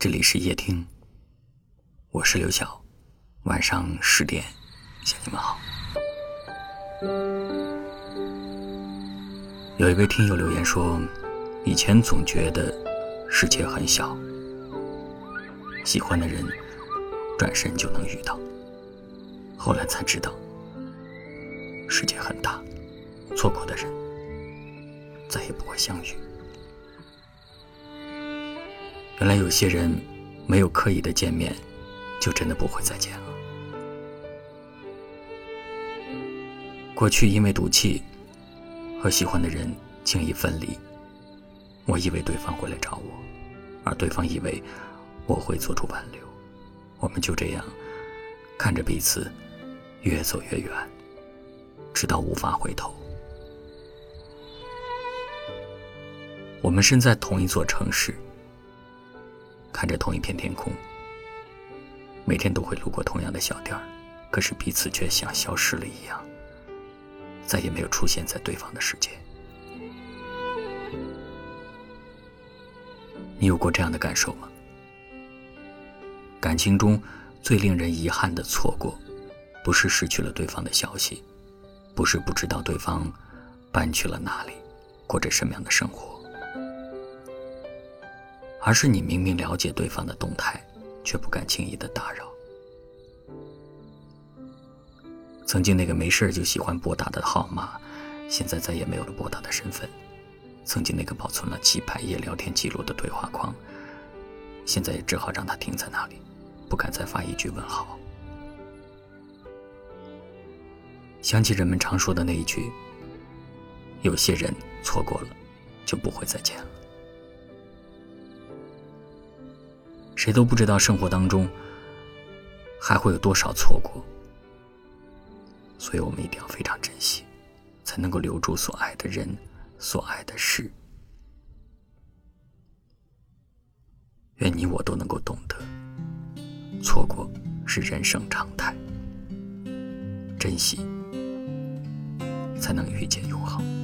这里是夜听，我是刘晓。晚上十点向你们好。有一位听友留言说，以前总觉得世界很小，喜欢的人转身就能遇到，后来才知道世界很大，错过的人再也不会相遇。原来有些人没有刻意的见面，就真的不会再见了。过去因为赌气和喜欢的人轻易分离，我以为对方会来找我，而对方以为我会做出挽留，我们就这样看着彼此越走越远，直到无法回头。我们身在同一座城市。看着同一片天空，每天都会路过同样的小店儿，可是彼此却像消失了一样，再也没有出现在对方的世界。你有过这样的感受吗？感情中最令人遗憾的错过，不是失去了对方的消息，不是不知道对方搬去了哪里，过着什么样的生活。而是你明明了解对方的动态，却不敢轻易的打扰。曾经那个没事就喜欢拨打的号码，现在再也没有了拨打的身份；曾经那个保存了几百页聊天记录的对话框，现在也只好让它停在那里，不敢再发一句问好。想起人们常说的那一句：“有些人错过了，就不会再见了。”谁都不知道生活当中还会有多少错过，所以我们一定要非常珍惜，才能够留住所爱的人、所爱的事。愿你我都能够懂得，错过是人生常态，珍惜才能遇见永恒。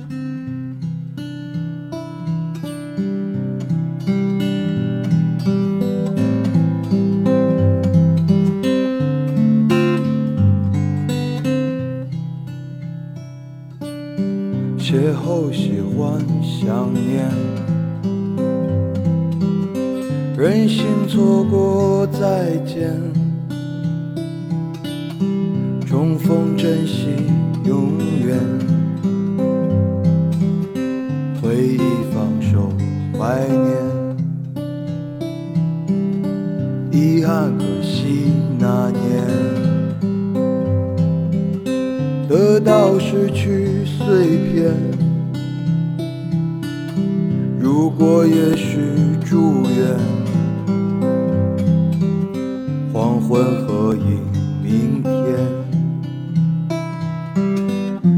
邂逅喜欢想念，任性错过再见，重逢珍惜永远，回忆放手怀念，遗憾可惜那年，得到失去。碎片，如果也许祝愿，黄昏合影明天。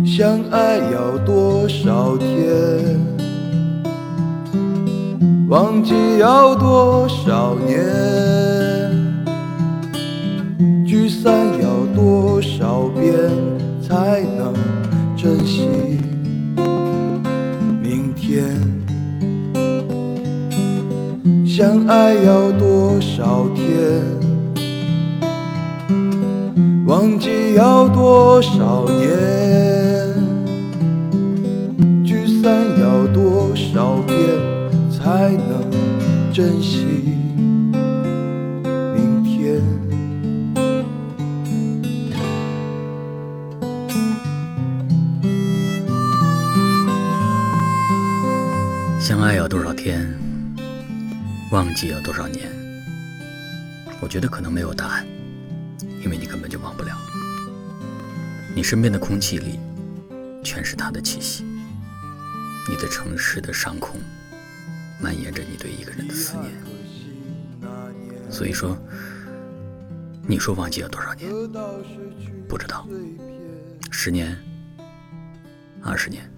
相爱要多少天？忘记要多少年？聚散要多少遍才相爱要多少天？忘记要多少年？聚散要多少遍才能珍惜明天？相爱要多少天？忘记要多少年？我觉得可能没有答案，因为你根本就忘不了。你身边的空气里，全是他的气息；你的城市的上空，蔓延着你对一个人的思念。所以说，你说忘记要多少年？不知道，十年、二十年，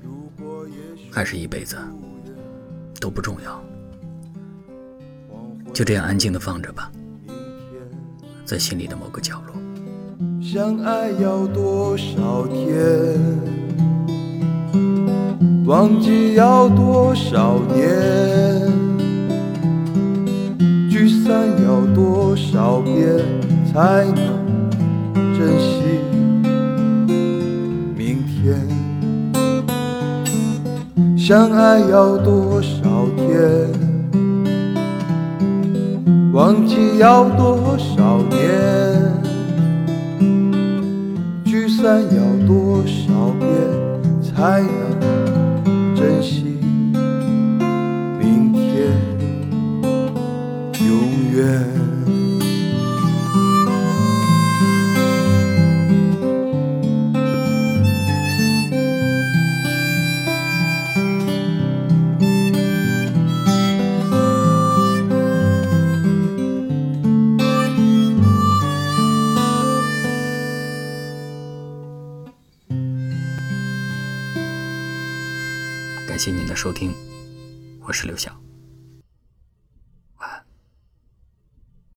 还是一辈子？都不重要，就这样安静的放着吧，在心里的某个角落。相爱要多少天？忘记要多少年？聚散。要多少遍才能珍惜明天？相爱要多少天？忘记要多少年？聚散要多少遍才能珍惜？感谢您的收听，我是刘晓。